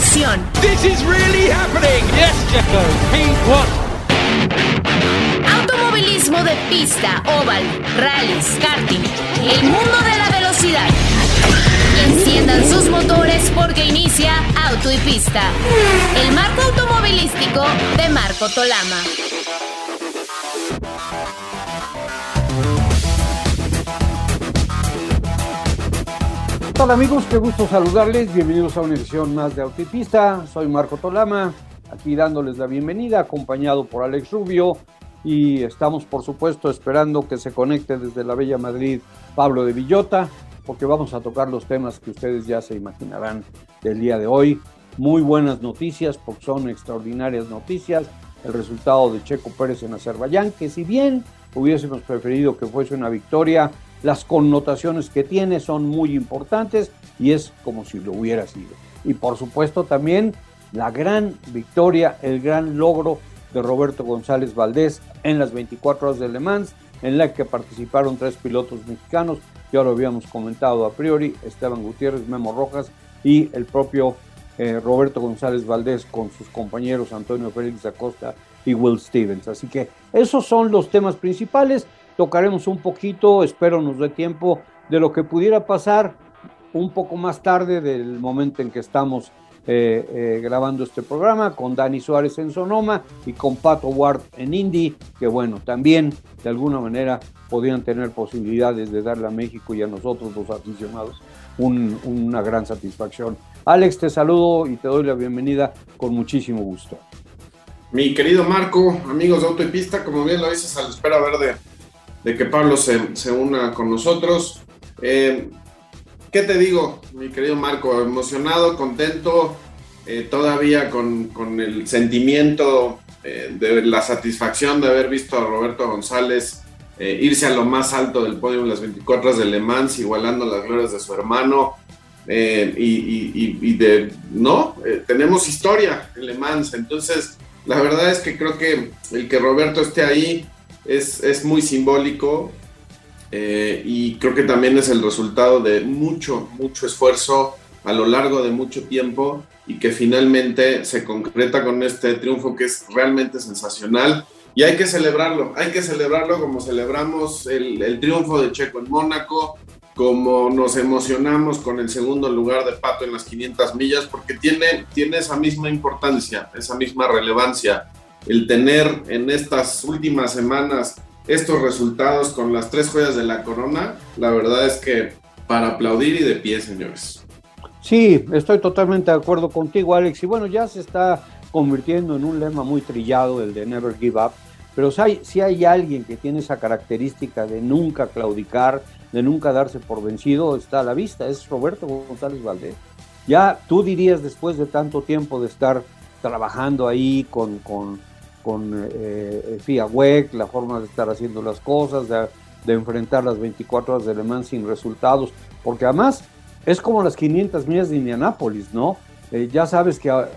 emoción. This is really happening. Yes, Checo. P1. Automovilismo de pista, oval, rallies, karting, el mundo de la velocidad. Enciendan sus motores porque inicia Auto y Pista, el marco automovilístico de Marco Tolama. Hola amigos? Qué gusto saludarles. Bienvenidos a una edición más de Autopista. Soy Marco Tolama, aquí dándoles la bienvenida, acompañado por Alex Rubio. Y estamos, por supuesto, esperando que se conecte desde la Bella Madrid Pablo de Villota, porque vamos a tocar los temas que ustedes ya se imaginarán del día de hoy. Muy buenas noticias, porque son extraordinarias noticias. El resultado de Checo Pérez en Azerbaiyán, que si bien hubiésemos preferido que fuese una victoria, las connotaciones que tiene son muy importantes y es como si lo hubiera sido. Y por supuesto también la gran victoria, el gran logro de Roberto González Valdés en las 24 horas de Le Mans, en la que participaron tres pilotos mexicanos, ya lo habíamos comentado a priori, Esteban Gutiérrez, Memo Rojas y el propio eh, Roberto González Valdés con sus compañeros Antonio Félix Acosta y Will Stevens. Así que esos son los temas principales tocaremos un poquito, espero nos dé tiempo, de lo que pudiera pasar un poco más tarde del momento en que estamos eh, eh, grabando este programa con Dani Suárez en Sonoma y con Pato Ward en Indy, que bueno, también de alguna manera podrían tener posibilidades de darle a México y a nosotros los aficionados una gran satisfacción. Alex, te saludo y te doy la bienvenida con muchísimo gusto. Mi querido Marco, amigos de Auto y Pista, como bien lo dices, a la espera verde de que Pablo se, se una con nosotros. Eh, ¿Qué te digo, mi querido Marco? Emocionado, contento, eh, todavía con, con, el sentimiento eh, de la satisfacción de haber visto a Roberto González irse a lo más alto del podio en las 24 horas de Le Mans, igualando las glorias de su hermano. Y, y, de, no, tenemos historia en Le Mans, entonces la verdad es que creo que el que Roberto esté ahí es, muy simbólico eh, y creo que también es el resultado de mucho, mucho esfuerzo a lo largo de mucho tiempo y que finalmente se concreta con este triunfo que es realmente sensacional. Y hay que celebrarlo, hay que celebrarlo como celebramos el, triunfo de Checo en Mónaco, como nos emocionamos con el segundo lugar de Pato en las 500 millas, porque tiene, tiene esa misma importancia, esa misma relevancia el tener en estas últimas semanas estos resultados con las tres joyas de la corona, la verdad es que para aplaudir y de pie, señores. Sí, estoy totalmente de acuerdo contigo, Alex. Y bueno, ya se está convirtiendo en un lema muy trillado, el de Never Give Up. Pero si hay, si hay alguien que tiene esa característica de nunca claudicar, de nunca darse por vencido, está a la vista, es Roberto González Valdés. Ya tú dirías, después de tanto tiempo de estar trabajando ahí con, con con eh, FIA WEC, la forma de estar haciendo las cosas, de, enfrentar las 24 horas de Le sin resultados, porque además es como las 500 millas de Indianápolis, ¿no? Eh, ya sabes que ah,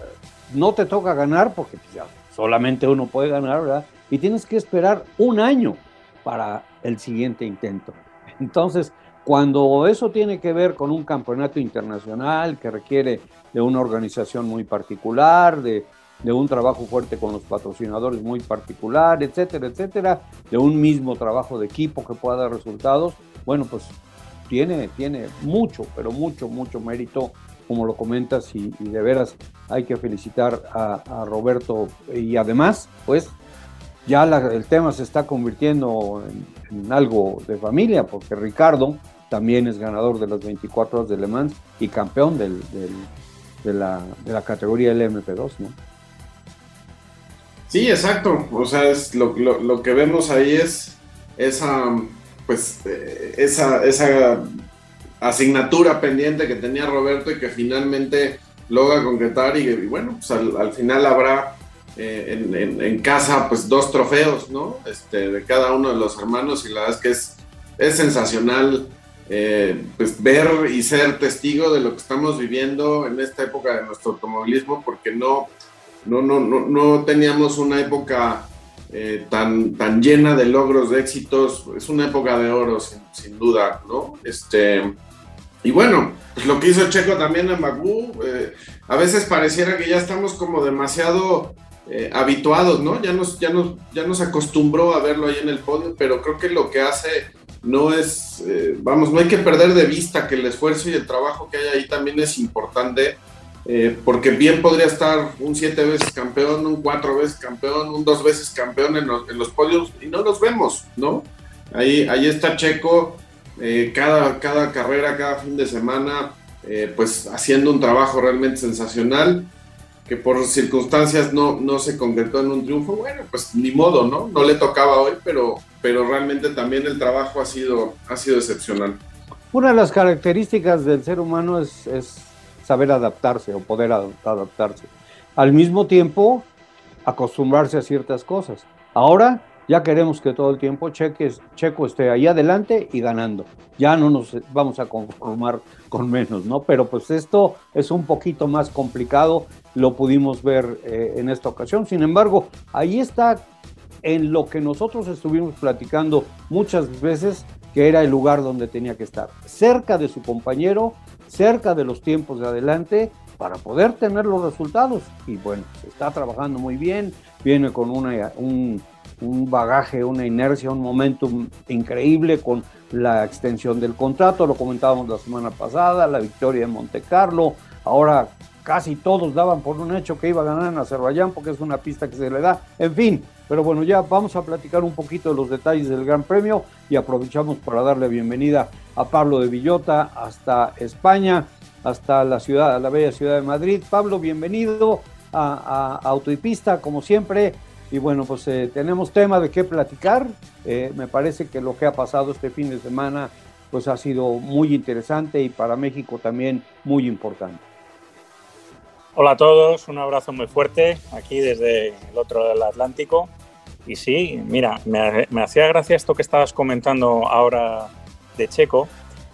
no te toca ganar porque pues, solamente uno puede ganar, ¿verdad? Y tienes que esperar un año para el siguiente intento. Entonces, cuando eso tiene que ver con un campeonato internacional que requiere de una organización muy particular, de de un trabajo fuerte con los patrocinadores muy particular, etcétera, etcétera, de un mismo trabajo de equipo que pueda dar resultados, bueno, pues tiene, tiene mucho, pero mucho, mucho mérito, como lo comentas, y, de veras hay que felicitar a, Roberto. Y además, pues ya el tema se está convirtiendo en, algo de familia, porque Ricardo también es ganador de las 24 horas de Le Mans y campeón del, de, la, de la categoría LMP2, ¿no? Sí, exacto. O sea, es lo, lo, que vemos ahí es esa, pues, eh, esa, esa asignatura pendiente que tenía Roberto y que finalmente logra concretar y, bueno, pues al, final habrá eh, en, casa pues dos trofeos, ¿no? Este, de cada uno de los hermanos y la verdad es que es, es sensacional eh, pues ver y ser testigo de lo que estamos viviendo en esta época de nuestro automovilismo porque no, no, no, no, no teníamos una época eh, tan, tan llena de logros, de éxitos. Es una época de oro, sin, duda, ¿no? Este, y bueno, pues lo que hizo Checo también en Bakú, eh, a veces pareciera que ya estamos como demasiado eh, habituados, ¿no? Ya nos, ya, nos, ya nos acostumbró a verlo ahí en el podio, pero creo que lo que hace no es, vamos, no hay que perder de vista que el esfuerzo y el trabajo que hay ahí también es importante, porque bien podría estar un siete veces campeón, un cuatro veces campeón, un dos veces campeón en los, en podios y no los vemos, ¿no? Ahí, ahí está Checo eh, cada, cada carrera, cada fin de semana, eh, pues haciendo un trabajo realmente sensacional, que por circunstancias no, no se concretó en un triunfo, bueno, pues ni modo, ¿no? No le tocaba hoy, pero, pero realmente también el trabajo ha sido, ha sido excepcional. Una de las características del ser humano es, es saber adaptarse o poder adaptarse. Al mismo tiempo, acostumbrarse a ciertas cosas. Ahora, ya queremos que todo el tiempo Checo esté ahí adelante y ganando. Ya no nos vamos a conformar con menos, ¿no? Pero pues esto es un poquito más complicado, lo pudimos ver eh, en esta ocasión. Sin embargo, ahí está en lo que nosotros estuvimos platicando muchas veces, que era el lugar donde tenía que estar, cerca de su compañero, cerca de los tiempos de adelante, para poder tener los resultados. Y bueno, está trabajando muy bien, viene con una, un un bagaje, una inercia, un momentum increíble con la extensión del contrato, lo comentábamos la semana pasada, la victoria en Monte Carlo, ahora casi todos daban por un hecho que iba a ganar en Azerbaiyán porque es una pista que se le da, en fin, pero bueno, ya vamos a platicar un poquito de los detalles del Gran Premio y aprovechamos para darle bienvenida a Pablo de Villota hasta España, hasta la ciudad, la bella ciudad de Madrid. Pablo, bienvenido a, a Autopista, como siempre. Y bueno, pues eh, tenemos tema de qué platicar. Eh, me parece que lo que ha pasado este fin de semana pues ha sido muy interesante y para México también muy importante. Hola a todos, un abrazo muy fuerte aquí desde el otro del Atlántico. Y sí, mira, me, me hacía gracia esto que estabas comentando ahora de Checo,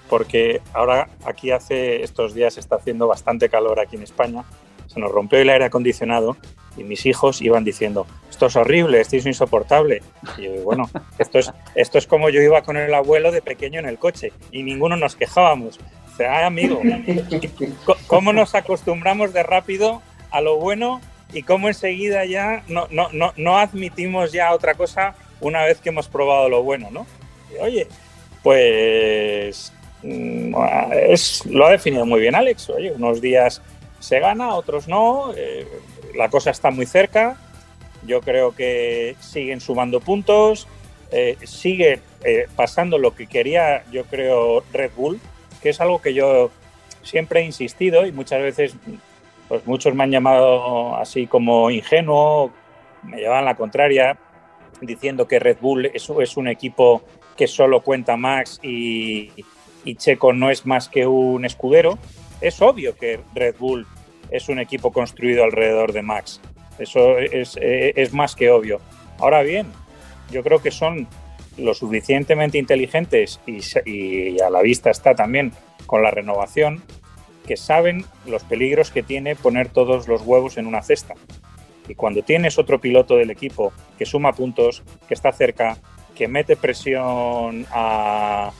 porque ahora aquí hace estos días está haciendo bastante calor aquí en España. Se nos rompió el aire acondicionado y mis hijos iban diciendo, esto es horrible, esto es insoportable. Y bueno, esto es, esto es como yo iba con el abuelo de pequeño en el coche y ninguno nos quejábamos. Sea, amigo, ¿cómo nos acostumbramos de rápido a lo bueno y cómo enseguida ya no, no, no, no admitimos ya otra cosa una vez que hemos probado lo bueno, ¿no? oye, pues mm, es, lo ha definido muy bien Alex. Oye, unos días se gana, otros no. Eh, la cosa está muy cerca. Yo creo que siguen sumando puntos. Eh, sigue eh, pasando lo que quería, yo creo, Red Bull, que es algo que yo siempre he insistido y muchas veces, pues muchos me han llamado así como ingenuo, me llevan la contraria, diciendo que Red Bull es, es un equipo que solo cuenta Max y, y Checo no es más que un escudero. Es obvio que Red Bull es un equipo construido alrededor de Max. Eso es, es, más que obvio. Ahora bien, yo creo que son lo suficientemente inteligentes y, a la vista está también con la renovación, que saben los peligros que tiene poner todos los huevos en una cesta. Y cuando tienes otro piloto del equipo que suma puntos, que está cerca, que mete presión al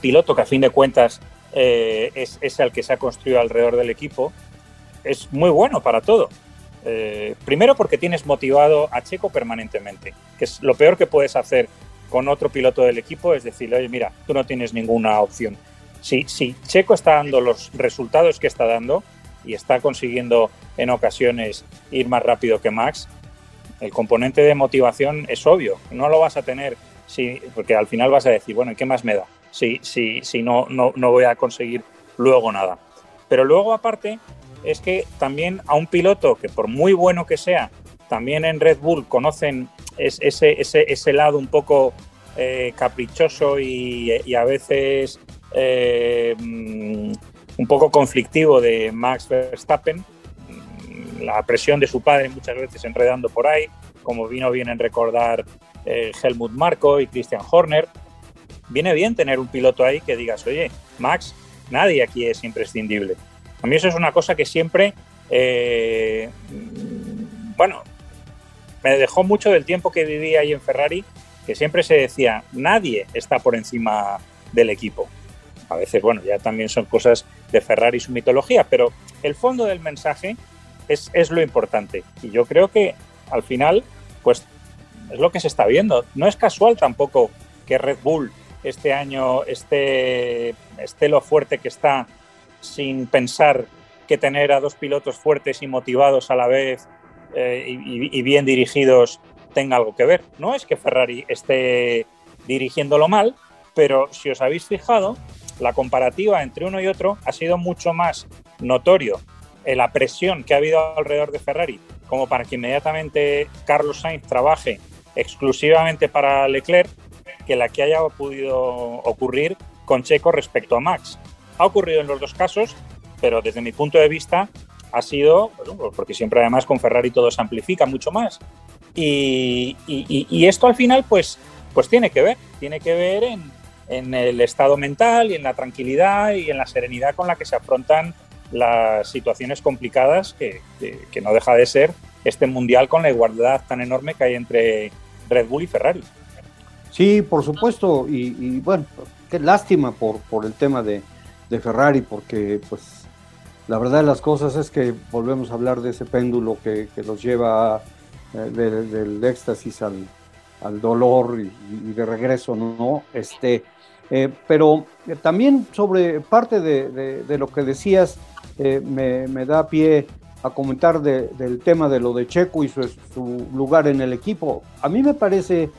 piloto que a fin de cuentas eh, es, es, el que se ha construido alrededor del equipo, es muy bueno para todo. Eh, primero porque tienes motivado a Checo permanentemente, que es lo peor que puedes hacer con otro piloto del equipo, es decir, oye, mira, tú no tienes ninguna opción. Si, si Checo está dando los resultados que está dando y está consiguiendo en ocasiones ir más rápido que Max, el componente de motivación es obvio, no lo vas a tener si, porque al final vas a decir, bueno, ¿y qué más me da? si, si, si no, no, no voy a conseguir luego nada. Pero luego aparte es que también a un piloto que por muy bueno que sea, también en Red Bull conocen ese, ese, ese lado un poco eh, caprichoso y, a veces eh, mm, un poco conflictivo de Max Verstappen, mm, la presión de su padre muchas veces enredando por ahí, como vino bien en recordar eh, Helmut Marko y Christian Horner, viene bien tener un piloto ahí que digas, oye, Max, nadie aquí es imprescindible. A mí eso es una cosa que siempre, eh, bueno, me dejó mucho del tiempo que viví ahí en Ferrari, que siempre se decía, nadie está por encima del equipo. A veces, bueno, ya también son cosas de Ferrari y su mitología, pero el fondo del mensaje es, es lo importante. Y yo creo que al final, pues es lo que se está viendo. No es casual tampoco que Red Bull este año esté, esté lo fuerte que está sin pensar que tener a dos pilotos fuertes y motivados a la vez eh, y, bien dirigidos tenga algo que ver. No es que Ferrari esté dirigiéndolo mal, pero si os habéis fijado, la comparativa entre uno y otro ha sido mucho más notorio en la presión que ha habido alrededor de Ferrari, como para que inmediatamente Carlos Sainz trabaje exclusivamente para Leclerc, que la que haya podido ocurrir con Checo respecto a Max. Ha ocurrido en los dos casos, pero desde mi punto de vista ha sido, porque siempre además con Ferrari todo se amplifica mucho más. Y, esto al final pues, pues tiene que ver, tiene que ver en, el estado mental y en la tranquilidad y en la serenidad con la que se afrontan las situaciones complicadas que, que no deja de ser este mundial con la igualdad tan enorme que hay entre Red Bull y Ferrari. Sí, por supuesto, y, bueno, qué lástima por, por el tema de, Ferrari, porque pues la verdad de las cosas es que volvemos a hablar de ese péndulo que, los lleva eh, del éxtasis al, dolor y, de regreso, ¿no? Este, eh, pero eh, también sobre parte de, lo que decías, me, me, da pie a comentar del tema de lo de Checo y su, lugar en el equipo. A mí me parece,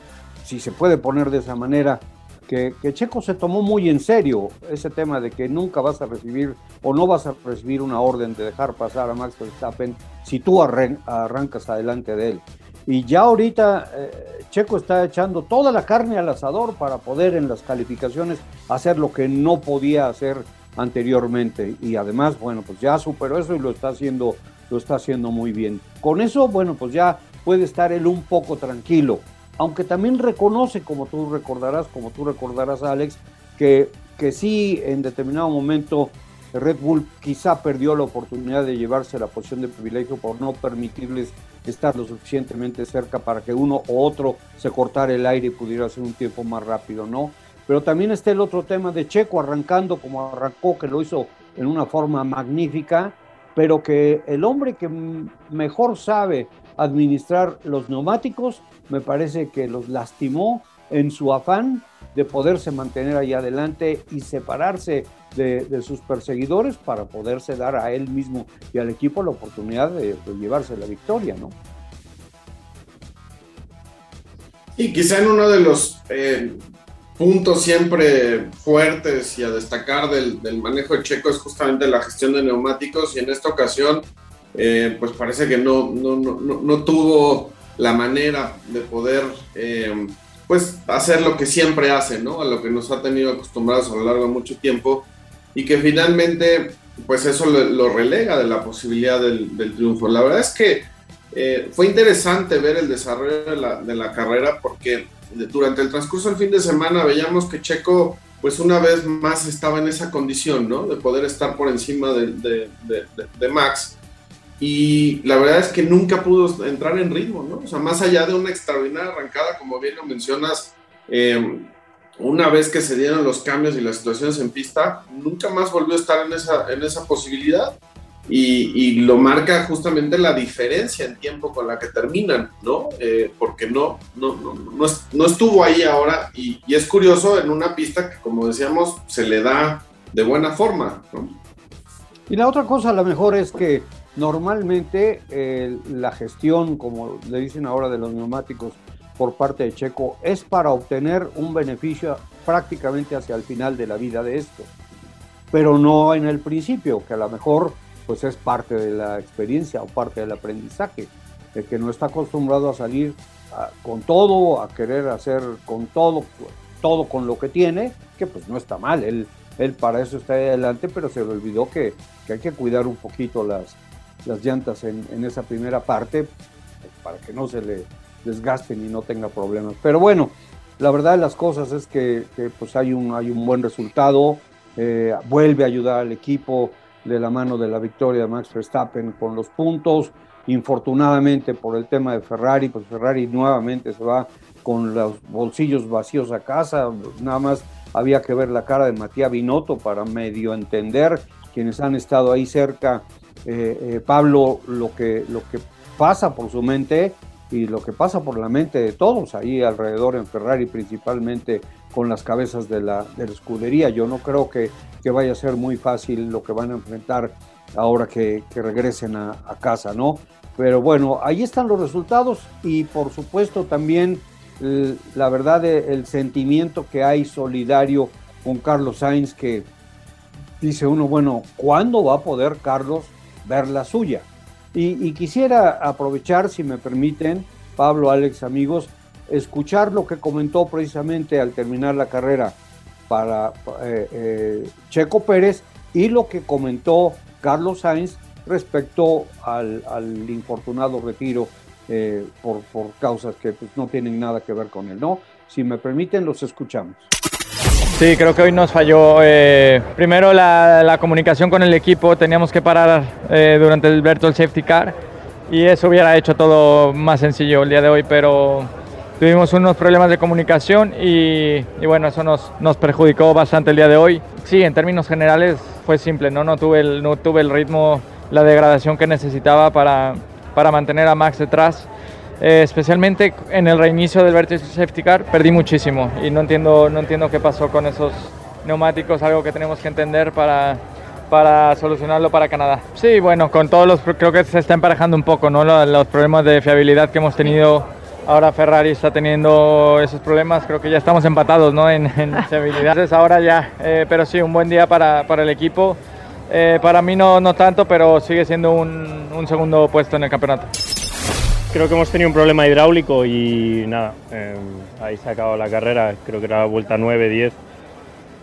si se puede poner de esa manera, que, Checo se tomó muy en serio ese tema de que nunca vas a recibir o no vas a recibir una orden de dejar pasar a Max Verstappen si tú arrancas adelante de él. Y ya ahorita eh, Checo está echando toda la carne al asador para poder en las calificaciones hacer lo que no podía hacer anteriormente. Y además, bueno, pues ya superó eso y lo está haciendo lo está haciendo muy bien. Con eso, bueno, pues ya puede estar él un poco tranquilo, aunque también reconoce, como tú recordarás, como tú recordarás, Alex, que, que sí, en determinado momento Red Bull quizá perdió la oportunidad de llevarse la posición de privilegio por no permitirles estar lo suficientemente cerca para que uno o otro se cortara el aire y pudiera hacer un tiempo más rápido, ¿no? Pero también está el otro tema de Checo arrancando como arrancó, que lo hizo en una forma magnífica, pero que el hombre que mejor sabe administrar los neumáticos, me parece que los lastimó en su afán de poderse mantener ahí adelante y separarse de, sus perseguidores para poderse dar a él mismo y al equipo la oportunidad de, llevarse la victoria, ¿no? Y quizá en uno de los eh, puntos siempre fuertes y a destacar del, manejo de Checo es justamente la gestión de neumáticos y en esta ocasión eh, pues parece que no, no, tuvo la manera de poder eh, pues hacer lo que siempre hace, ¿no? A lo que nos ha tenido acostumbrados a lo largo de mucho tiempo y que finalmente pues eso lo, relega de la posibilidad del, triunfo. La verdad es que eh, fue interesante ver el desarrollo de la, de la carrera porque durante el transcurso del fin de semana veíamos que Checo, pues una vez más estaba en esa condición, ¿no? De poder estar por encima de, Max. Y la verdad es que nunca pudo entrar en ritmo, ¿no? O sea, más allá de una extraordinaria arrancada, como bien lo mencionas, eh, una vez que se dieron los cambios y las situaciones en pista, nunca más volvió a estar en esa, en esa posibilidad y, lo marca justamente la diferencia en tiempo con la que terminan, ¿no? Eh, porque no, no, no, no, estuvo ahí ahora y, es curioso en una pista que, como decíamos, se le da de buena forma, ¿no? Y la otra cosa a lo mejor es que normalmente eh, la gestión, como le dicen ahora de los neumáticos por parte de Checo, es para obtener un beneficio prácticamente hacia el final de la vida de esto, pero no en el principio, que a lo mejor pues es parte de la experiencia o parte del aprendizaje, de que no está acostumbrado a salir con todo, a querer hacer con todo, todo con lo que tiene, que pues no está mal, él, él para eso está adelante, pero se le olvidó que, hay que cuidar un poquito las, las llantas en, esa primera parte para que no se le desgasten y no tenga problemas. Pero bueno, la verdad de las cosas es que, pues hay un, hay un buen resultado, eh, vuelve a ayudar al equipo, de la mano de la victoria de Max Verstappen con los puntos. Infortunadamente por el tema de Ferrari, pues Ferrari nuevamente se va con los bolsillos vacíos a casa, nada más había que ver la cara de Matías Binotto para medio entender quienes han estado ahí cerca, eh, eh, Pablo, lo que, lo que pasa por su mente y lo que pasa por la mente de todos ahí alrededor en Ferrari, principalmente con las cabezas de la, de la escudería. Yo no creo que, que, vaya a ser muy fácil lo que van a enfrentar ahora que, regresen a, casa, ¿no? Pero bueno, ahí están los resultados y por supuesto también el, la verdad el sentimiento que hay solidario con Carlos Sainz que dice uno, bueno, ¿cuándo va a poder Carlos ver la suya? Y, quisiera aprovechar, si me permiten, Pablo, Alex, amigos, escuchar lo que comentó precisamente al terminar la carrera para eh, eh, Checo Pérez y lo que comentó Carlos Sainz respecto al, al infortunado retiro eh, por, por, causas que pues, no tienen nada que ver con él, ¿no? Si me permiten, los escuchamos. Sí, creo que hoy nos falló eh, primero la, comunicación con el equipo, teníamos que parar eh, durante el virtual safety car y eso hubiera hecho todo más sencillo el día de hoy, pero tuvimos unos problemas de comunicación y, y, bueno, eso nos, nos perjudicó bastante el día de hoy. Sí, en términos generales fue simple, no, no, tuve, el, no tuve el ritmo, la degradación que necesitaba para, para mantener a Max detrás. Eh, especialmente en el reinicio del Vertex Safety Car perdí muchísimo y no entiendo, no entiendo qué pasó con esos neumáticos, algo que tenemos que entender para, para solucionarlo para Canadá. Sí, bueno, con todos los, creo que se está emparejando un poco, ¿no? Los, los problemas de fiabilidad que hemos tenido, ahora Ferrari está teniendo esos problemas, creo que ya estamos empatados, ¿no? En, en fiabilidad. Entonces ahora ya, eh, pero sí, un buen día para, para el equipo. Eh, para mí no, no tanto, pero sigue siendo un, un segundo puesto en el campeonato creo que hemos tenido un problema hidráulico y nada, eh, ahí se ha acabado la carrera, creo que era la vuelta 9-10.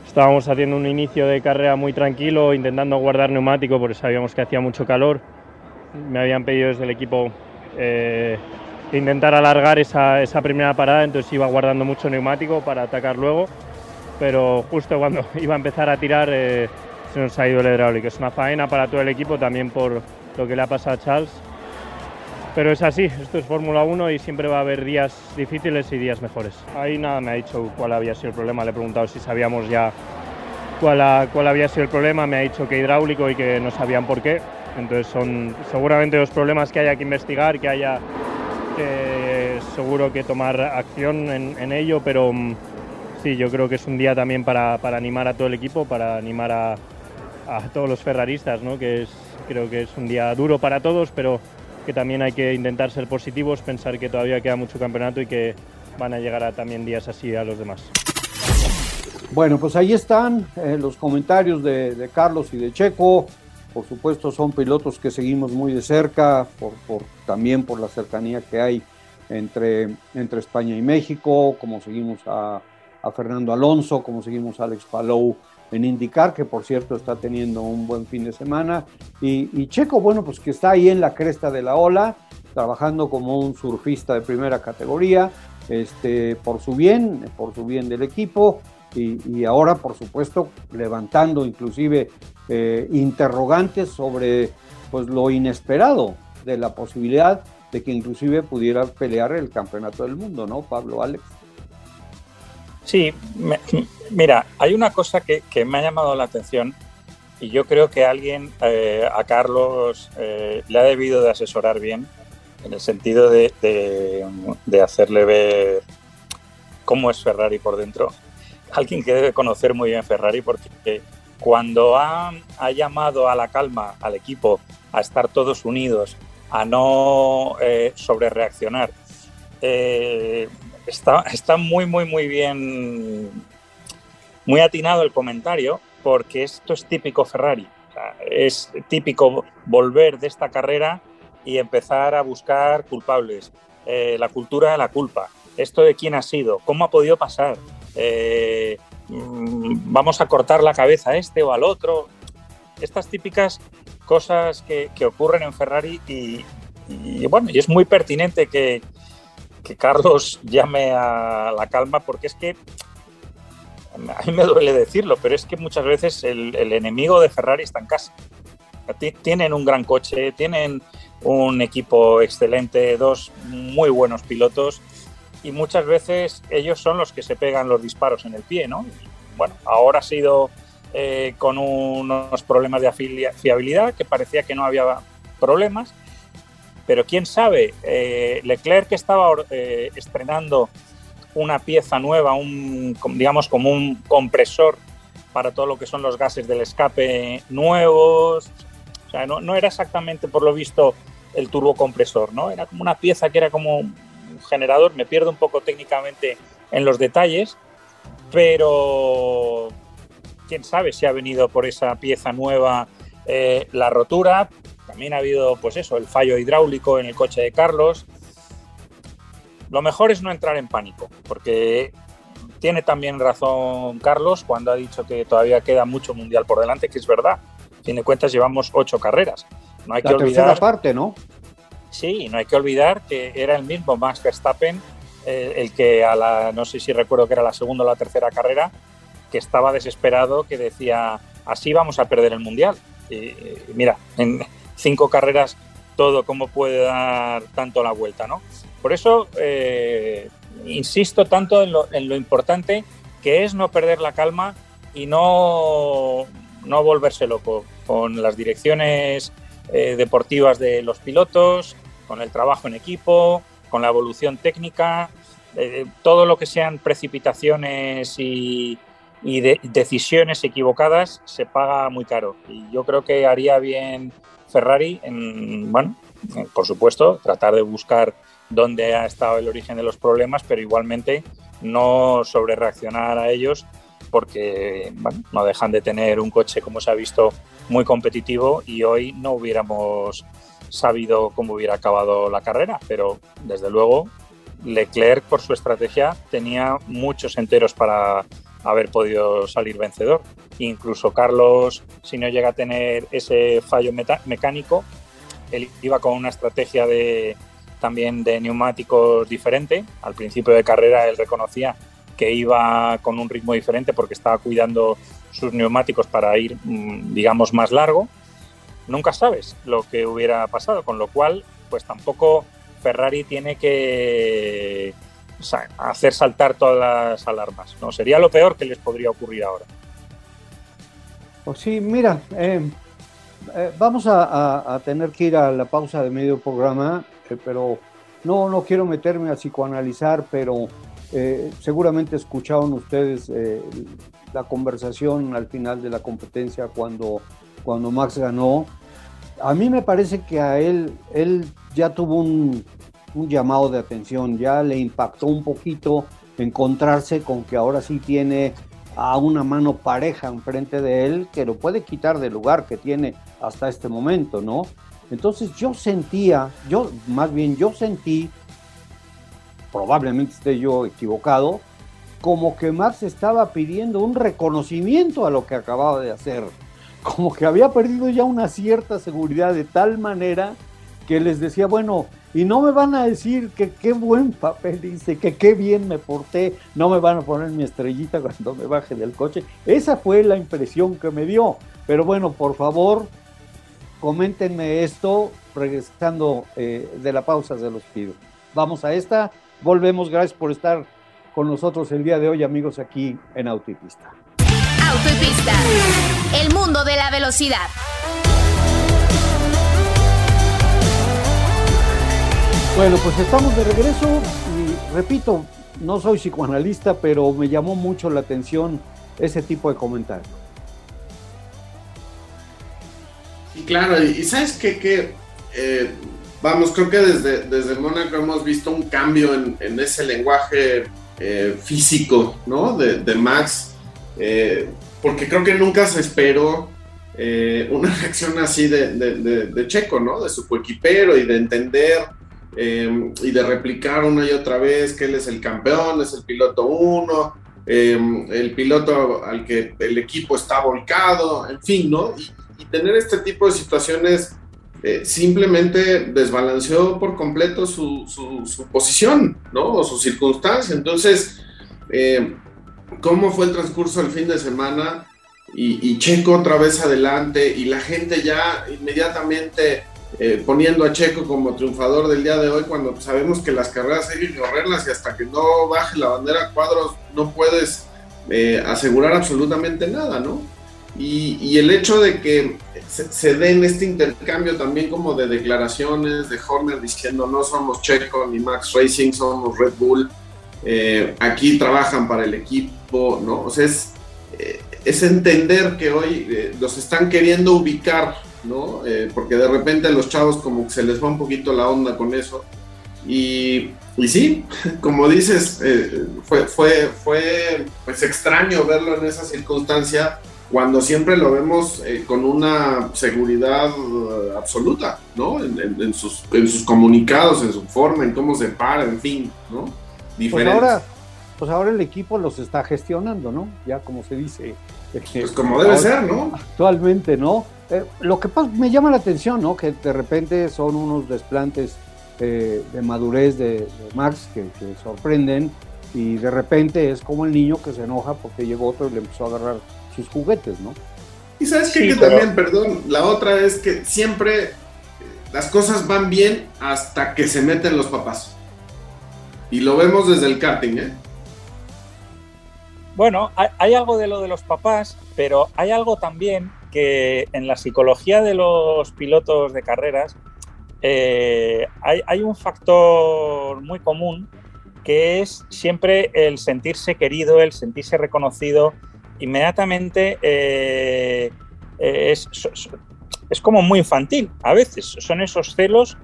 Estábamos haciendo un inicio de carrera muy tranquilo, intentando guardar neumático porque sabíamos que hacía mucho calor. Me habían pedido desde el equipo eh, intentar alargar esa, esa, primera parada, entonces iba guardando mucho neumático para atacar luego, pero justo cuando iba a empezar a tirar eh, se nos ha ido el hidráulico. Es una faena para todo el equipo, también por lo que le ha pasado a Charles pero es así, esto es Fórmula 1 y siempre va a haber días difíciles y días mejores. Ahí nada me ha dicho cuál había sido el problema, le he preguntado si sabíamos ya cuál, a, cuál había sido el problema, me ha dicho que hidráulico y que no sabían por qué. Entonces son seguramente los problemas que haya que investigar, que haya que seguro que tomar acción en, en ello, pero mm, sí, yo creo que es un día también para, para animar a todo el equipo, para animar a, a todos los ferraristas, ¿no? que es, creo que es un día duro para todos, pero que también hay que intentar ser positivos, pensar que todavía queda mucho campeonato y que van a llegar también días así a los demás. Bueno, pues ahí están eh, los comentarios de, Carlos y de Checo. Por supuesto son pilotos que seguimos muy de cerca, también por la cercanía que hay entre, España y México, como seguimos a Fernando Alonso, como seguimos a Alex Palou en indicar que por cierto está teniendo un buen fin de semana. Y, Checo, bueno, pues que está ahí en la cresta de la ola, trabajando como un surfista de primera categoría, este, por su bien, por su bien del equipo. Y, y ahora, por supuesto, levantando inclusive eh, interrogantes sobre pues, lo inesperado de la posibilidad de que inclusive pudiera pelear el campeonato del mundo, ¿no, Pablo Alex? Sí, me, mira, hay una cosa que, que, me ha llamado la atención y yo creo que alguien eh, a Carlos eh, le ha debido de asesorar bien en el sentido de, de, hacerle ver cómo es Ferrari por dentro. Alguien que debe conocer muy bien Ferrari porque cuando ha, ha llamado a la calma al equipo, a estar todos unidos, a no eh, sobrereaccionar, eh, está, está muy, muy, muy bien, muy atinado el comentario, porque esto es típico Ferrari. Es típico volver de esta carrera y empezar a buscar culpables. Eh, la cultura de la culpa. Esto de quién ha sido, cómo ha podido pasar. Eh, vamos a cortar la cabeza a este o al otro. Estas típicas cosas que, que ocurren en Ferrari y, y, bueno, y es muy pertinente que, que Carlos llame a la calma, porque es que a mí me duele decirlo, pero es que muchas veces el, enemigo de Ferrari está en casa. Tienen un gran coche, tienen un equipo excelente, dos muy buenos pilotos y muchas veces ellos son los que se pegan los disparos en el pie, ¿no? bueno, ahora ha sido eh, con unos problemas de fiabilidad que parecía que no había problemas, pero quién sabe, eh, Leclerc estaba eh, estrenando una pieza nueva, un, digamos como un compresor para todo lo que son los gases del escape nuevos, o sea, no, no era exactamente por lo visto el turbocompresor, ¿no? Era como una pieza que era como un generador, me pierdo un poco técnicamente en los detalles, pero quién sabe si ha venido por esa pieza nueva eh, la rotura. También ha habido, pues eso, el fallo hidráulico en el coche de Carlos. Lo mejor es no entrar en pánico, porque tiene también razón Carlos cuando ha dicho que todavía queda mucho mundial por delante, que es verdad. A fin de cuentas, llevamos ocho carreras. No hay la que olvidar. parte, ¿no? Sí, no hay que olvidar que era el mismo Max Verstappen eh, el que a la, no sé si recuerdo que era la segunda o la tercera carrera, que estaba desesperado, que decía, así vamos a perder el Mundial. Y, mira, en cinco carreras todo cómo puede dar tanto la vuelta, ¿no? Por eso eh, insisto tanto en lo, importante que es no perder la calma y no, no volverse loco con las direcciones eh, deportivas de los pilotos, con el trabajo en equipo, con la evolución técnica, eh, todo lo que sean precipitaciones y, decisiones equivocadas se paga muy caro. Y yo creo que haría bien Ferrari, en, bueno, por supuesto, tratar de buscar dónde ha estado el origen de los problemas, pero igualmente no sobrereaccionar a ellos porque no dejan de tener un coche, como se ha visto, muy competitivo y hoy no hubiéramos sabido cómo hubiera acabado la carrera, pero desde luego Leclerc por su estrategia tenía muchos enteros para haber podido salir vencedor. Incluso Carlos, si no llega a tener ese fallo mecánico, él iba con una estrategia de también de neumáticos diferente. Al principio de carrera él reconocía que iba con un ritmo diferente porque estaba cuidando sus neumáticos para ir, mm, digamos, más largo nunca sabes lo que hubiera pasado, con lo cual, pues tampoco Ferrari tiene que hacer saltar todas las alarmas. ¿no? Sería lo peor que les podría ocurrir ahora. Pues sí, mira, eh, eh, vamos a, tener que ir a la pausa de medio programa, eh, pero no, no quiero meterme a psicoanalizar, pero seguramente escucharon ustedes la conversación al final de la competencia cuando cuando Max ganó. A mí me parece que a él, él ya tuvo un, llamado de atención, ya le impactó un poquito encontrarse con que ahora sí tiene a una mano pareja enfrente de él que lo puede quitar del lugar que tiene hasta este momento, ¿no? Entonces yo sentía, yo más bien yo sentí, probablemente esté yo equivocado, como que Max estaba pidiendo un reconocimiento a lo que acababa de hacer como que había perdido ya una cierta seguridad de tal manera que les decía, bueno, y no me van a decir que qué buen papel hice, que qué bien me porté, no me van a poner mi estrellita cuando me baje del coche. Esa fue la impresión que me dio. Pero bueno, por favor, coméntenme esto regresando eh, de la pausa, se los pido. Vamos a esta, volvemos, gracias por estar con nosotros el día de hoy, amigos, aquí en Autopista. Autopista, el mundo de la velocidad. Bueno, pues estamos de regreso y repito, no soy psicoanalista, pero me llamó mucho la atención ese tipo de comentarios. Y claro, y, sabes qué, que eh, vamos, creo que desde, desde Mónaco hemos visto un cambio en, ese lenguaje eh, físico, ¿no? De, Max eh, porque creo que nunca se esperó una reacción así de, Checo, ¿no? De su coequipero y de entender eh, y de replicar una y otra vez que él es el campeón, es el piloto uno, el piloto al que el equipo está volcado, en fin, ¿no? Y, tener este tipo de situaciones simplemente desbalanceó por completo su, su, posición, ¿no? O su circunstancia. Entonces, cómo fue el transcurso del fin de semana y, Checo otra vez adelante y la gente ya inmediatamente eh, poniendo a Checo como triunfador del día de hoy cuando sabemos que las carreras hay que correrlas y hasta que no baje la bandera cuadros no puedes eh, asegurar absolutamente nada, ¿no? Y, el hecho de que se, se, den este intercambio también como de declaraciones de Horner diciendo no somos Checo ni Max Racing, somos Red Bull, eh, aquí trabajan para el equipo, ¿no? O sea, es, entender que hoy los están queriendo ubicar, ¿no? porque de repente a los chavos como que se les va un poquito la onda con eso. Y, y sí, como dices, fue, fue, fue pues extraño verlo en esa circunstancia cuando siempre lo vemos con una seguridad absoluta, ¿no? En, sus, en sus comunicados, en su forma, en cómo se para, en fin, ¿no? Pues ahora, pues ahora el equipo los está gestionando, ¿no? Ya como se dice. Pues como debe ser, ¿no? Actualmente, ¿no? Eh, lo que pasa, me llama la atención, ¿no? Que de repente son unos desplantes eh, de madurez de, Max que, sorprenden y de repente es como el niño que se enoja porque llegó otro y le empezó a agarrar sus juguetes, ¿no? Y sabes qué? que también, perdón, la otra es que siempre las cosas van bien hasta que se meten los papás. Y lo vemos desde el karting, ¿eh? Bueno, hay, algo de lo de los papás, pero hay algo también que en la psicología de los pilotos de carreras eh, hay, un factor muy común que es siempre el sentirse querido, el sentirse reconocido. Inmediatamente eh, es, es, como muy infantil a veces. Son esos celos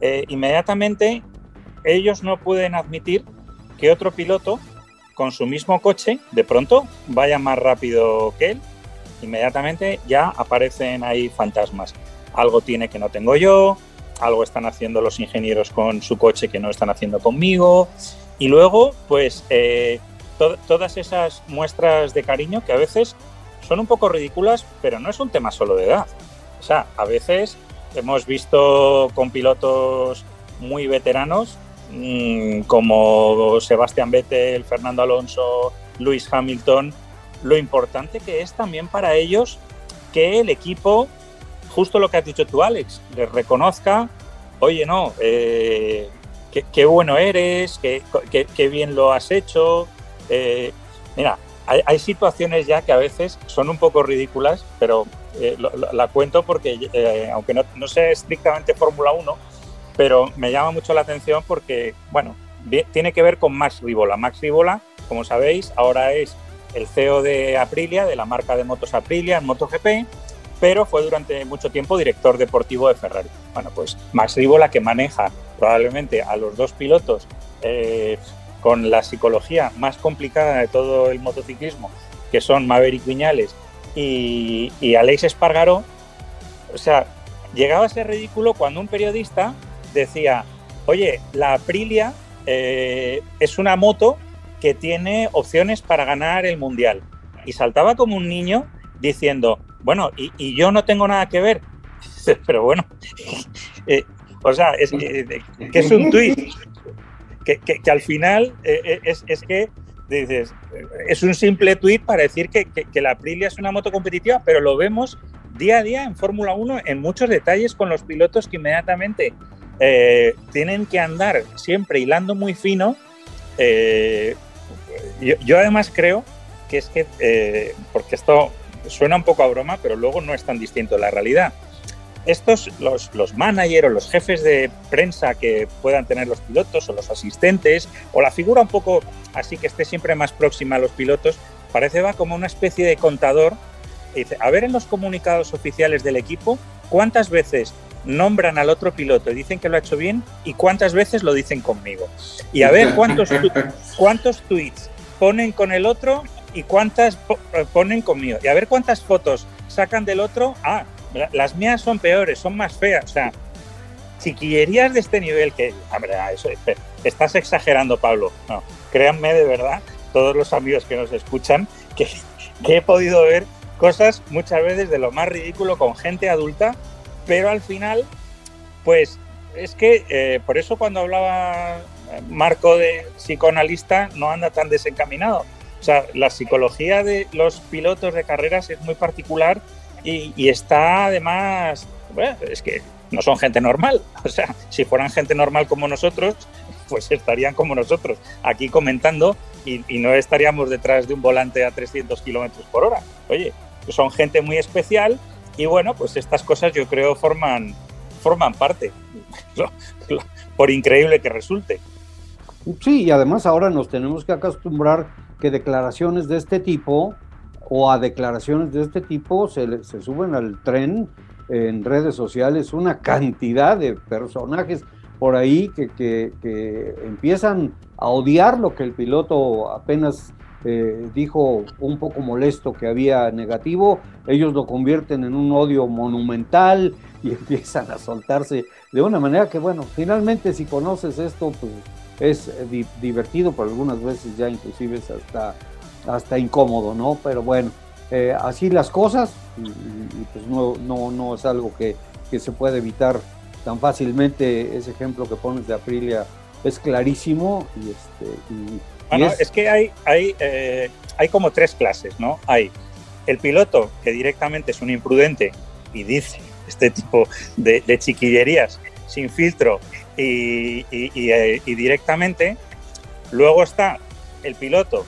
eh, inmediatamente ellos no pueden admitir que otro piloto con su mismo coche de pronto vaya más rápido que él. Inmediatamente ya aparecen ahí fantasmas. Algo tiene que no tengo yo, algo están haciendo los ingenieros con su coche que no están haciendo conmigo. Y luego, pues, eh, todas esas muestras de cariño que a veces son un poco ridículas, pero no es un tema solo de edad. O sea, a veces hemos visto con pilotos muy veteranos Mm, como Sebastián Vettel, Fernando Alonso, Luis Hamilton, lo importante que es también para ellos que el equipo, justo lo que has dicho tú, Alex, les reconozca, oye, no, eh, qué, bueno eres, qué, bien lo has hecho. Eh, mira, hay, situaciones ya que a veces son un poco ridículas, pero eh, la cuento porque, aunque no, no sea estrictamente Fórmula 1, pero me llama mucho la atención porque, bueno, tiene que ver con Max Rivola. Max Rivola, como sabéis, ahora es el CEO de Aprilia, de la marca de motos Aprilia en MotoGP, pero fue durante mucho tiempo director deportivo de Ferrari. Bueno, pues Max Rivola, que maneja probablemente a los dos pilotos eh, con la psicología más complicada de todo el motociclismo, que son Maverick Viñales y, y Alex Espargaró, o sea, llegaba a ser ridículo cuando un periodista decía, oye, la Aprilia eh, es una moto que tiene opciones para ganar el mundial. Y saltaba como un niño diciendo, bueno, y, yo no tengo nada que ver. Pero bueno, eh, o sea, es que, es un tuit. Que, al final eh, es, que dices, es un simple tuit para decir que, la Aprilia es una moto competitiva, pero lo vemos día a día en Fórmula 1 en muchos detalles con los pilotos que inmediatamente eh, tienen que andar siempre hilando muy fino. Eh, yo, además creo que es que, eh, porque esto suena un poco a broma, pero luego no es tan distinto de la realidad. Estos, los, los managers o los jefes de prensa que puedan tener los pilotos o los asistentes, o la figura un poco así que esté siempre más próxima a los pilotos, parece va como una especie de contador. dice, a ver en los comunicados oficiales del equipo, ¿cuántas veces nombran al otro piloto y dicen que lo ha hecho bien y cuántas veces lo dicen conmigo. Y a ver cuántos, cuántos tweets ponen con el otro y cuántas eh, ponen conmigo. Y a ver cuántas fotos sacan del otro. Ah, las mías son peores, son más feas. O sea, chiquillerías de este nivel que, hombre, ah, eso, estás exagerando, Pablo. No, créanme de verdad, todos los amigos que nos escuchan, que, que he podido ver cosas muchas veces de lo más ridículo con gente adulta pero al final, pues es que eh, por eso cuando hablaba Marco de psicoanalista no anda tan desencaminado. O sea, la psicología de los pilotos de carreras es muy particular y, está además, bueno, es que no son gente normal. O sea, si fueran gente normal como nosotros, pues estarían como nosotros, aquí comentando y, no estaríamos detrás de un volante a 300 kilómetros por hora. Oye, son gente muy especial y bueno, pues estas cosas yo creo forman, forman parte, por increíble que resulte. Sí, y además ahora nos tenemos que acostumbrar que declaraciones de este tipo o a declaraciones de este tipo se, se suben al tren en redes sociales una cantidad de personajes por ahí que, que, empiezan a odiar lo que el piloto apenas eh, dijo un poco molesto que había negativo, ellos lo convierten en un odio monumental y empiezan a soltarse de una manera que, bueno, finalmente si conoces esto, pues es divertido, pero algunas veces ya inclusive es hasta, hasta incómodo, ¿no? Pero bueno, eh, así las cosas y, pues no, no, no es algo que, que se puede evitar tan fácilmente ese ejemplo que pones de Aprilia es clarísimo y este es... que hay hay eh, hay como tres clases no hay el piloto que directamente es un imprudente y dice este tipo de, chiquillerías sin filtro y, eh, y, directamente luego está el piloto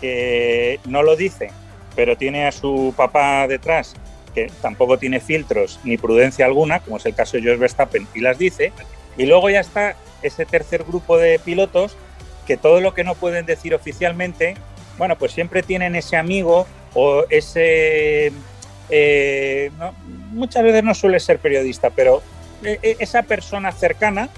que no lo dice pero tiene a su papá detrás que tampoco tiene filtros ni prudencia alguna, como es el caso de George Verstappen, y las dice. Y luego ya está ese tercer grupo de pilotos que todo lo que no pueden decir oficialmente, bueno, pues siempre tienen ese amigo o ese... Eh, muchas veces no suele ser periodista, pero esa persona cercana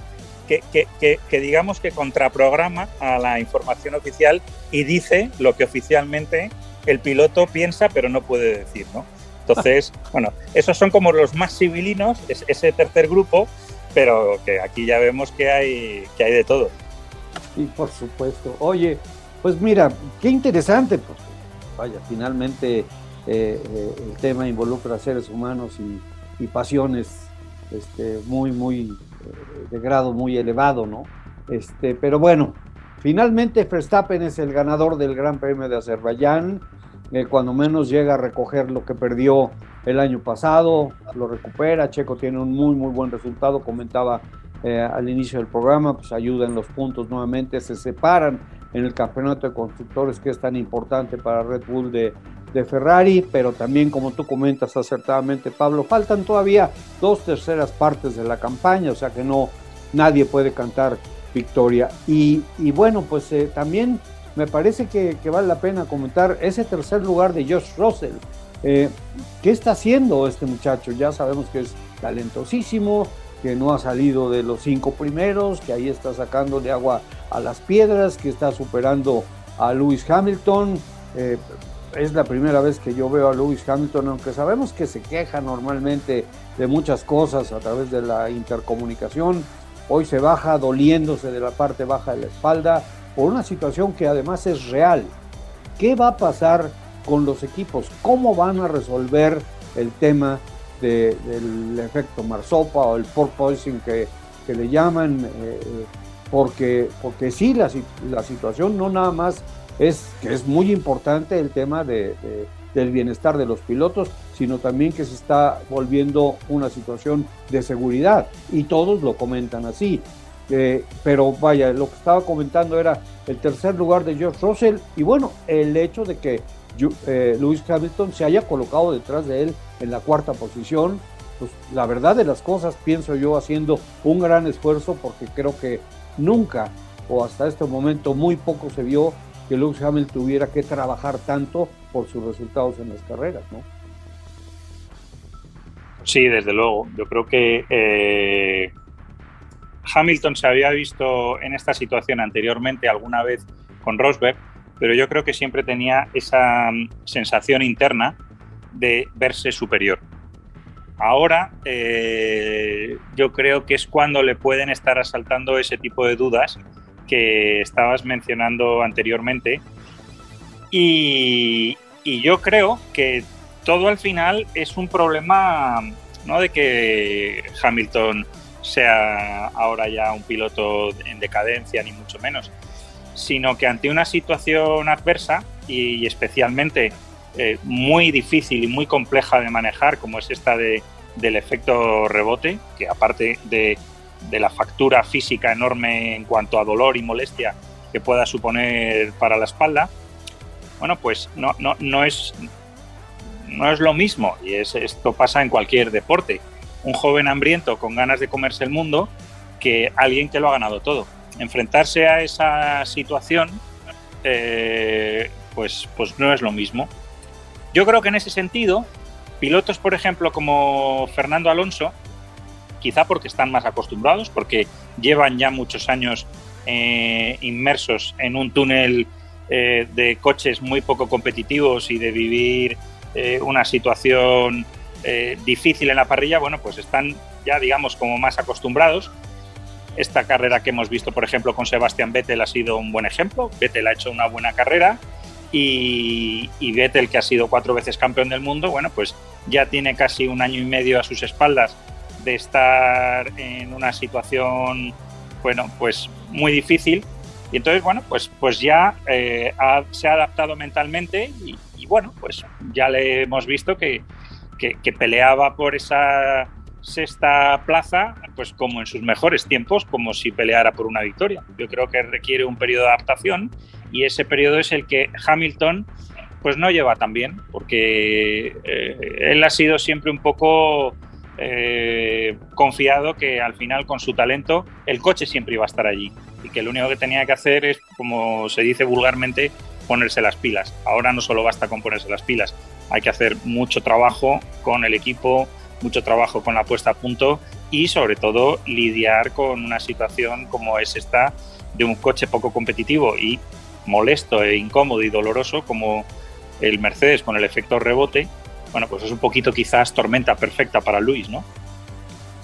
que, que, digamos que contraprograma a la información oficial y dice lo que oficialmente el piloto piensa pero no puede decir, ¿no? Entonces, bueno, esos son como los más civilinos, ese tercer grupo, pero que aquí ya vemos que hay, que hay de todo. Sí, por supuesto. Oye, pues mira, qué interesante, pues vaya, finalmente eh, eh, el tema involucra a seres humanos y, pasiones este, muy, muy, eh, de grado muy elevado, ¿no? Este, pero bueno, finalmente Verstappen es el ganador del Gran Premio de Azerbaiyán cuando menos llega a recoger lo que perdió el año pasado, lo recupera, Checo tiene un muy muy buen resultado, comentaba eh, al inicio del programa, pues ayuda en los puntos nuevamente, se separan en el campeonato de constructores que es tan importante para Red Bull de, de Ferrari, pero también como tú comentas acertadamente Pablo, faltan todavía dos terceras partes de la campaña, o sea que no nadie puede cantar victoria. Y, y bueno, pues eh, también me parece que, vale la pena comentar ese tercer lugar de Josh Russell. Eh, ¿Qué está haciendo este muchacho? Ya sabemos que es talentosísimo, que no ha salido de los cinco primeros, que ahí está sacando de agua a las piedras, que está superando a Lewis Hamilton. Eh, es la primera vez que yo veo a Lewis Hamilton, aunque sabemos que se queja normalmente de muchas cosas a través de la intercomunicación. Hoy se baja doliéndose de la parte baja de la espalda, por una situación que además es real. ¿Qué va a pasar con los equipos? ¿Cómo van a resolver el tema del efecto marsopa o el porpoising que, que le llaman? Eh, porque, porque sí, la, la, situación no nada más es que es muy importante el tema de, del bienestar de los pilotos, sino también que se está volviendo una situación de seguridad y todos lo comentan así. Eh, pero vaya, lo que estaba comentando era el tercer lugar de George Russell y bueno, el hecho de que eh, Lewis Hamilton se haya colocado detrás de él en la cuarta posición, pues la verdad de las cosas pienso yo haciendo un gran esfuerzo porque creo que nunca o hasta este momento muy poco se vio que Lewis Hamilton tuviera que trabajar tanto por sus resultados en las carreras, ¿no? Sí, desde luego. Yo creo que eh, Hamilton se había visto en esta situación anteriormente alguna vez con Rosberg, pero yo creo que siempre tenía esa mm, sensación interna de verse superior. Ahora eh, yo creo que es cuando le pueden estar asaltando ese tipo de dudas que estabas mencionando anteriormente. Y, yo creo que todo al final es un problema no de que Hamilton sea ahora ya un piloto en decadencia, ni mucho menos, sino que ante una situación adversa y especialmente eh, muy difícil y muy compleja de manejar, como es esta de, del efecto rebote, que aparte de de la factura física enorme en cuanto a dolor y molestia que pueda suponer para la espalda, bueno, pues no, no, no, es, no es lo mismo y es, esto pasa en cualquier deporte. Un joven hambriento con ganas de comerse el mundo que alguien que lo ha ganado todo. Enfrentarse a esa situación, eh, pues, pues no es lo mismo. Yo creo que en ese sentido, pilotos, por ejemplo, como Fernando Alonso, quizá porque están más acostumbrados, porque llevan ya muchos años eh, inmersos en un túnel eh, de coches muy poco competitivos y de vivir eh, una situación difícil en la parrilla, bueno, pues están ya, digamos, como más acostumbrados. Esta carrera que hemos visto, por ejemplo, con Sebastián Vettel ha sido un buen ejemplo. Vettel ha hecho una buena carrera y, y Vettel, que ha sido cuatro veces campeón del mundo, bueno, pues ya tiene casi un año y medio a sus espaldas de estar en una situación, bueno, pues muy difícil. Y entonces, bueno, pues, pues ya eh, se ha adaptado mentalmente y, bueno, pues ya le hemos visto que, que, peleaba por esa sexta plaza, pues como en sus mejores tiempos, como si peleara por una victoria. Yo creo que requiere un periodo de adaptación y ese periodo es el que Hamilton pues no lleva tan bien, porque eh, él ha sido siempre un poco eh, confiado que al final con su talento el coche siempre iba a estar allí y que lo único que tenía que hacer es, como se dice vulgarmente, ponerse las pilas. Ahora no solo basta con ponerse las pilas, hay que hacer mucho trabajo con el equipo, mucho trabajo con la puesta a punto y sobre todo lidiar con una situación como es esta de un coche poco competitivo y molesto e incómodo y doloroso como el Mercedes con el efecto rebote bueno, pues es un poquito quizás tormenta perfecta para Luis, ¿no?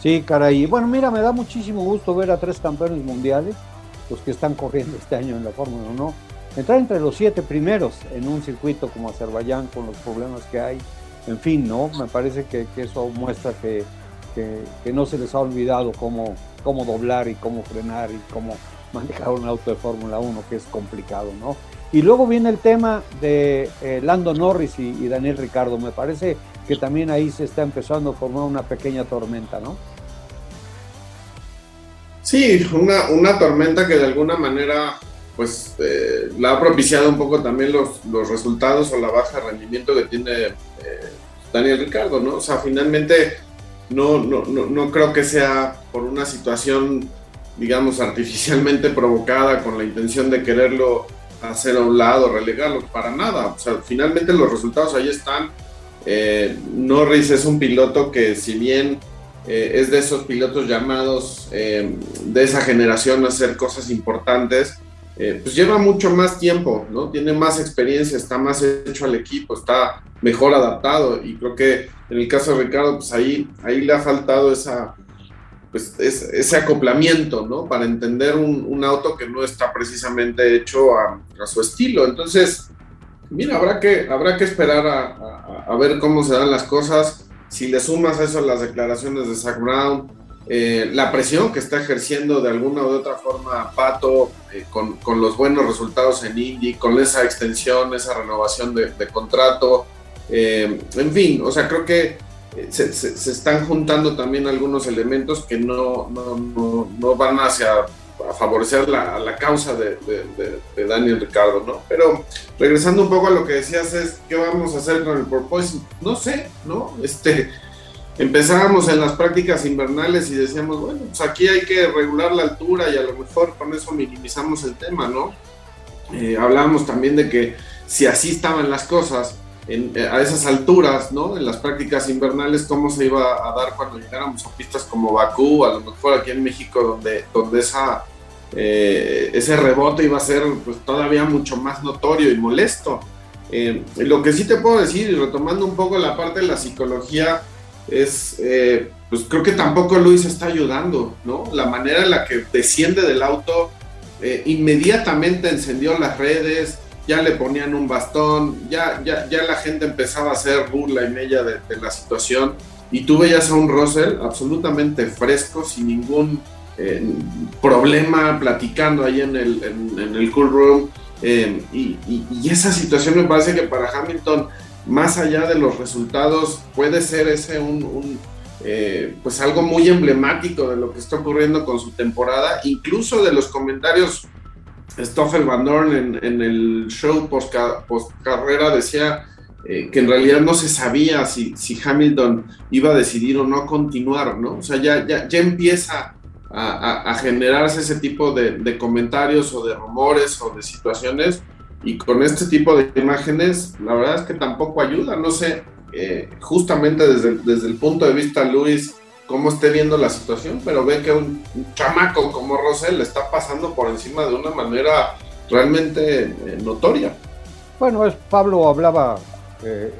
Sí, caray. Bueno, mira, me da muchísimo gusto ver a tres campeones mundiales, los que están corriendo este año en la Fórmula 1, entrar entre los siete primeros en un circuito como Azerbaiyán con los problemas que hay. En fin, ¿no? Me parece que, eso muestra que, que, no se les ha olvidado cómo, cómo doblar y cómo frenar y cómo manejar un auto de Fórmula 1, que es complicado, ¿no? Y luego viene el tema de eh, Lando Norris y, Daniel Ricardo. Me parece que también ahí se está empezando a formar una pequeña tormenta, ¿no? Sí, una, una tormenta que de alguna manera pues eh, la ha propiciado un poco también los, los, resultados o la baja rendimiento que tiene eh, Daniel Ricardo, ¿no? O sea, finalmente no, no, no, no creo que sea por una situación, digamos, artificialmente provocada con la intención de quererlo hacer a un lado, relegarlo, para nada. O sea, finalmente los resultados ahí están. Eh, Norris es un piloto que si bien eh, es de esos pilotos llamados eh, de esa generación a hacer cosas importantes, pues lleva mucho más tiempo, ¿no? Tiene más experiencia, está más hecho al equipo, está mejor adaptado y creo que en el caso de Ricardo, pues ahí, ahí le ha faltado esa, pues ese acoplamiento, ¿no? Para entender un, auto que no está precisamente hecho a, su estilo. Entonces, mira, habrá que, habrá que esperar a, ver cómo se dan las cosas. Si le sumas a eso las declaraciones de Zach Brown, eh, la presión que está ejerciendo de alguna u otra forma Pato eh, con, los buenos resultados en Indy, con esa extensión, esa renovación de, contrato, eh, en fin, o sea, creo que se, se, están juntando también algunos elementos que no, no, no, van hacia a favorecer la, la causa de, Daniel Ricardo, ¿no? Pero regresando un poco a lo que decías es, ¿qué vamos a hacer con el propósito? No sé, ¿no? Este, empezábamos en las prácticas invernales y decíamos, bueno, pues aquí hay que regular la altura y a lo mejor con eso minimizamos el tema, ¿no? Eh, hablábamos también de que si así estaban las cosas, eh, a esas alturas, ¿no? En las prácticas invernales, cómo se iba a dar cuando llegáramos a pistas como Bakú, a lo mejor aquí en México, donde, donde esa, eh, ese rebote iba a ser pues, todavía mucho más notorio y molesto. Eh, lo que sí te puedo decir, y retomando un poco la parte de la psicología, es, pues creo que tampoco Luis está ayudando, ¿no? La manera en la que desciende del auto, inmediatamente encendió las redes, ya le ponían un bastón, ya, ya, ya la gente empezaba a hacer burla y media de, la situación. Y tú veías a un Russell absolutamente fresco, sin ningún eh, problema, platicando ahí en el, en, el cool room. Eh, y, esa situación me parece que para Hamilton, más allá de los resultados, puede ser ese un, eh, pues algo muy emblemático de lo que está ocurriendo con su temporada, incluso de los comentarios. Stoffel Van Dorn en, el show post, carrera decía eh, que en realidad no se sabía si, si, Hamilton iba a decidir o no continuar, ¿no? O sea, ya, ya, ya empieza a, generarse ese tipo de, de, comentarios o de rumores o de situaciones y con este tipo de imágenes, la verdad es que tampoco ayuda, no sé, eh, justamente desde, desde el punto de vista Luis, cómo esté viendo la situación, pero ve que un, chamaco como Rosell le está pasando por encima de una manera realmente eh, notoria. Bueno, es, Pablo hablaba eh,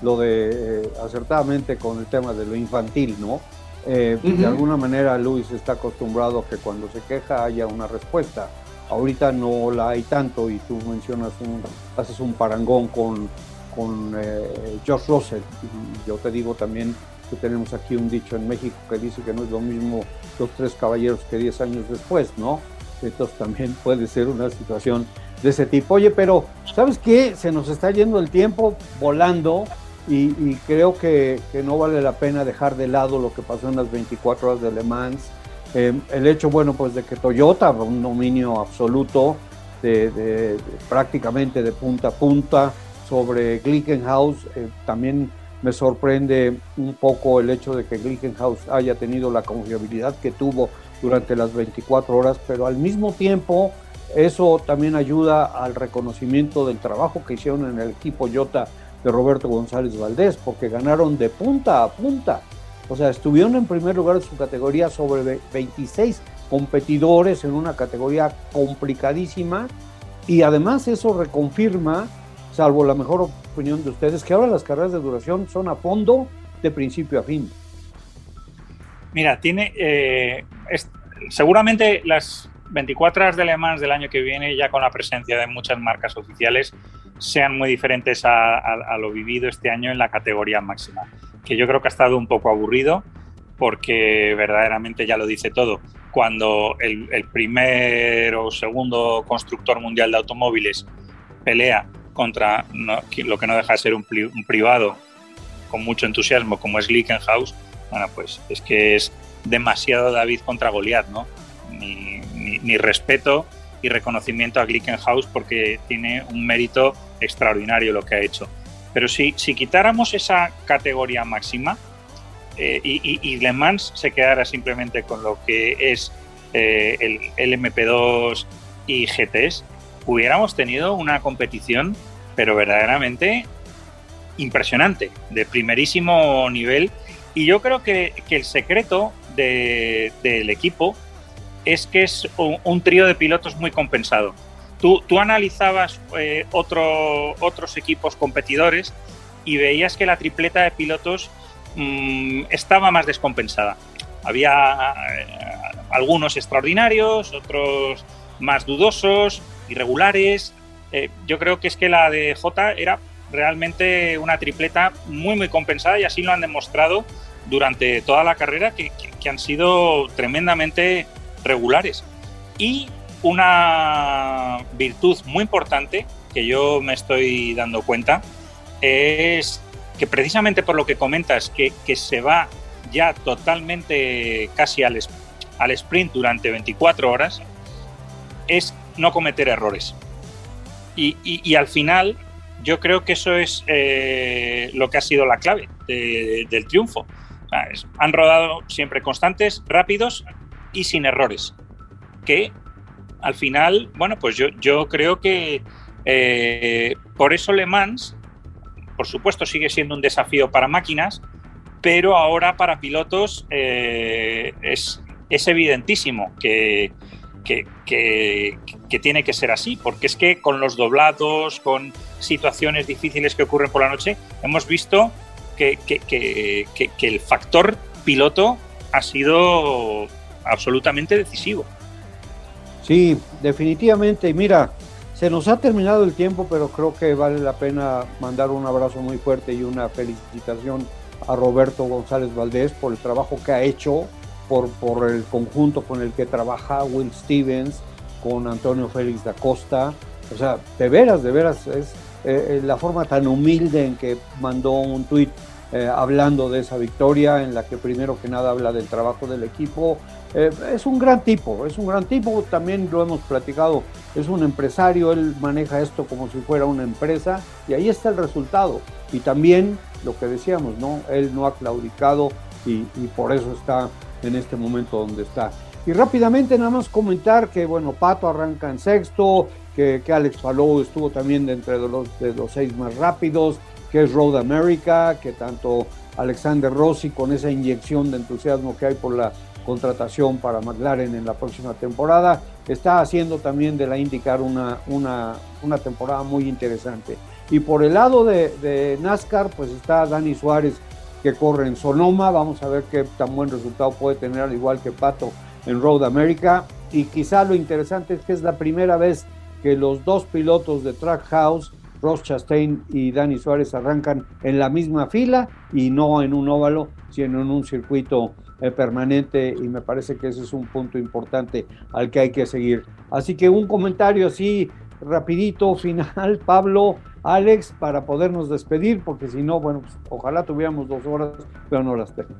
lo de acertadamente con el tema de lo infantil, ¿no? De alguna manera Luis está acostumbrado a que cuando se queja haya una respuesta. Ahorita no la hay tanto y tú mencionas un, haces un parangón con con eh, Josh Russell. Y yo te digo también que tenemos aquí un dicho en México que dice que no es lo mismo los tres caballeros que diez años después, ¿no? Entonces también puede ser una situación de ese tipo. Oye, pero ¿sabes qué? Se nos está yendo el tiempo volando y, creo que, no vale la pena dejar de lado lo que pasó en las 24 horas de Le Mans. Eh, el hecho, bueno, pues de que Toyota, un dominio absoluto de prácticamente de punta a punta, sobre Glickenhaus. Eh, también me sorprende un poco el hecho de que Glickenhaus haya tenido la confiabilidad que tuvo durante las 24 horas, pero al mismo tiempo eso también ayuda al reconocimiento del trabajo que hicieron en el equipo Jota de Roberto González Valdés, porque ganaron de punta a punta. O sea, estuvieron en primer lugar en su categoría sobre 26 competidores en una categoría complicadísima y además eso reconfirma salvo la mejor opinión de ustedes, que ahora las carreras de duración son a fondo de principio a fin. Mira, tiene eh, seguramente las 24 horas de Le del año que viene, ya con la presencia de muchas marcas oficiales, sean muy diferentes a, lo vivido este año en la categoría máxima, que yo creo que ha estado un poco aburrido porque verdaderamente ya lo dice todo. Cuando el, el primer o segundo constructor mundial de automóviles pelea contra lo que no deja de ser un, privado con mucho entusiasmo como es Glickenhaus, bueno, pues es que es demasiado David contra Goliat, ¿no? Mi, respeto y reconocimiento a Glickenhaus porque tiene un mérito extraordinario lo que ha hecho. Pero si, si quitáramos esa categoría máxima eh, y, Le Mans se quedara simplemente con lo que es eh, el, el MP2 y GTs, hubiéramos tenido una competición, pero verdaderamente impresionante, de primerísimo nivel. Y yo creo que, el secreto del equipo es que es un, trío de pilotos muy compensado. Tú, tú analizabas eh, otros equipos competidores y veías que la tripleta de pilotos mm, estaba más descompensada. Había eh, algunos extraordinarios, otros más dudosos, irregulares. Eh, yo creo que es que la de J era realmente una tripleta muy, muy compensada y así lo han demostrado durante toda la carrera, que, han sido tremendamente regulares. Y una virtud muy importante que yo me estoy dando cuenta es que precisamente por lo que comentas, que, se va ya totalmente casi al, al sprint durante 24 horas, es no cometer errores. Y, al final, yo creo que eso es eh, lo que ha sido la clave del triunfo. han rodado siempre constantes, rápidos y sin errores. Que al final, bueno, pues yo, yo creo que eh, por eso Le Mans, por supuesto, sigue siendo un desafío para máquinas, pero ahora para pilotos eh, es, es evidentísimo que, que, tiene que ser así, porque es que con los doblados, con situaciones difíciles que ocurren por la noche, hemos visto que, el factor piloto ha sido absolutamente decisivo. Sí, definitivamente. Mira, se nos ha terminado el tiempo, pero creo que vale la pena mandar un abrazo muy fuerte y una felicitación a Roberto González Valdés por el trabajo que ha hecho por, por el conjunto con el que trabaja Will Stevens, con Antonio Félix da Costa. O sea, de veras, de veras, es eh, eh, la forma tan humilde en que mandó un tuit eh, hablando de esa victoria en la que primero que nada habla del trabajo del equipo. Es un gran tipo, es un gran tipo, también lo hemos platicado, es un empresario, él maneja esto como si fuera una empresa y ahí está el resultado. Y también lo que decíamos, ¿no? Él no ha claudicado y por eso está en este momento donde está. Y rápidamente nada más comentar que, bueno, Pato arranca en sexto, que, que Alex Palou estuvo también dentro de los, de los seis más rápidos, que es Road America, que tanto Alexander Rossi con esa inyección de entusiasmo que hay por la contratación para McLaren en la próxima temporada, está haciendo también de la IndyCar una, una, una temporada muy interesante. Y por el lado de, de, NASCAR, pues está Dani Suárez que corre en Sonoma, vamos a ver qué tan buen resultado puede tener, al igual que Pato en Road America. Y quizá lo interesante es que es la primera vez que los dos pilotos de Trackhouse Ross Chastain y Dani Suárez arrancan en la misma fila y no en un óvalo, sino en un circuito eh, permanente y me parece que ese es un punto importante al que hay que seguir. Así que un comentario así rapidito, final, Pablo, Alex, para podernos despedir, porque si no, bueno, pues, ojalá tuviéramos dos horas, pero no las tengo.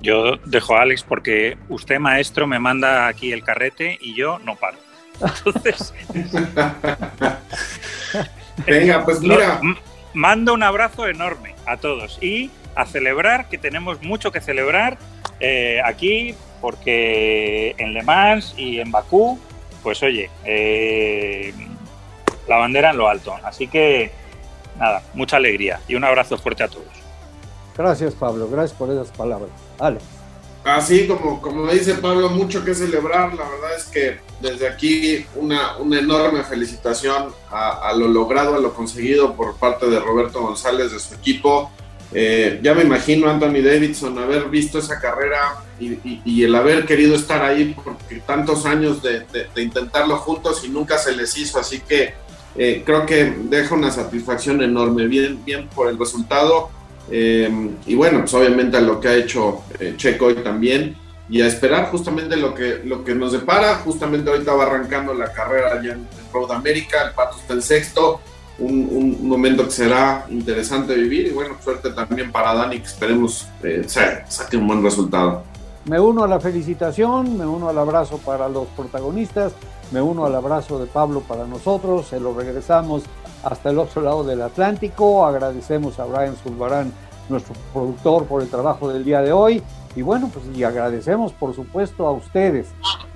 Yo dejo a Alex porque usted, maestro, me manda aquí el carrete y yo no paro. Entonces... Venga, pues mira. Mando un abrazo enorme a todos y a celebrar, que tenemos mucho que celebrar eh, aquí, porque en Le Mans y en Bakú, pues oye, eh, la bandera en lo alto. Así que, nada, mucha alegría y un abrazo fuerte a todos. Gracias, Pablo, gracias por esas palabras. Alex. Así como, como dice Pablo, mucho que celebrar. La verdad es que desde aquí una, una enorme felicitación a, a, lo logrado, a lo conseguido por parte de Roberto González, de su equipo. Eh, ya me imagino Anthony Davidson haber visto esa carrera y, y, y, el haber querido estar ahí porque tantos años de, de, de, intentarlo juntos y nunca se les hizo. Así que eh, creo que deja una satisfacción enorme. Bien, bien por el resultado eh, y bueno, pues obviamente a lo que ha hecho eh, Checo hoy también y a esperar justamente lo que, lo que nos depara. Justamente ahorita va arrancando la carrera allá en, Road America, el Pato está en sexto, un, un, momento que será interesante vivir y bueno, suerte también para Dani, que esperemos eh, saque un buen resultado. Me uno a la felicitación, me uno al abrazo para los protagonistas, me uno al abrazo de Pablo para nosotros, se lo regresamos hasta el otro lado del Atlántico. Agradecemos a Brian Zulbarán, nuestro productor, por el trabajo del día de hoy. Y bueno, pues y agradecemos por supuesto a ustedes,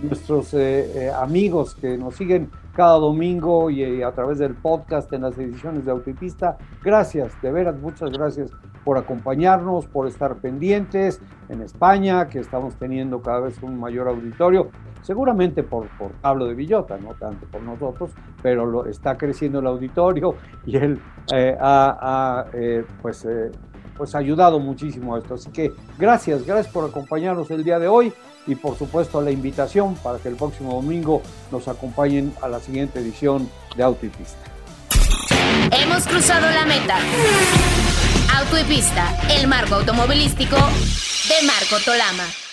nuestros eh, eh, amigos que nos siguen cada domingo y, y, a través del podcast en las ediciones de Autopista. Gracias, de veras, muchas gracias por acompañarnos, por estar pendientes en España, que estamos teniendo cada vez un mayor auditorio seguramente por, Pablo de Villota, no tanto por nosotros, pero lo, está creciendo el auditorio y él eh, ha, eh, pues, eh, pues ayudado muchísimo a esto. Así que gracias, gracias por acompañarnos el día de hoy y por supuesto la invitación para que el próximo domingo nos acompañen a la siguiente edición de Auto y Pista. Hemos cruzado la meta. Auto el marco automovilístico de Marco Tolama.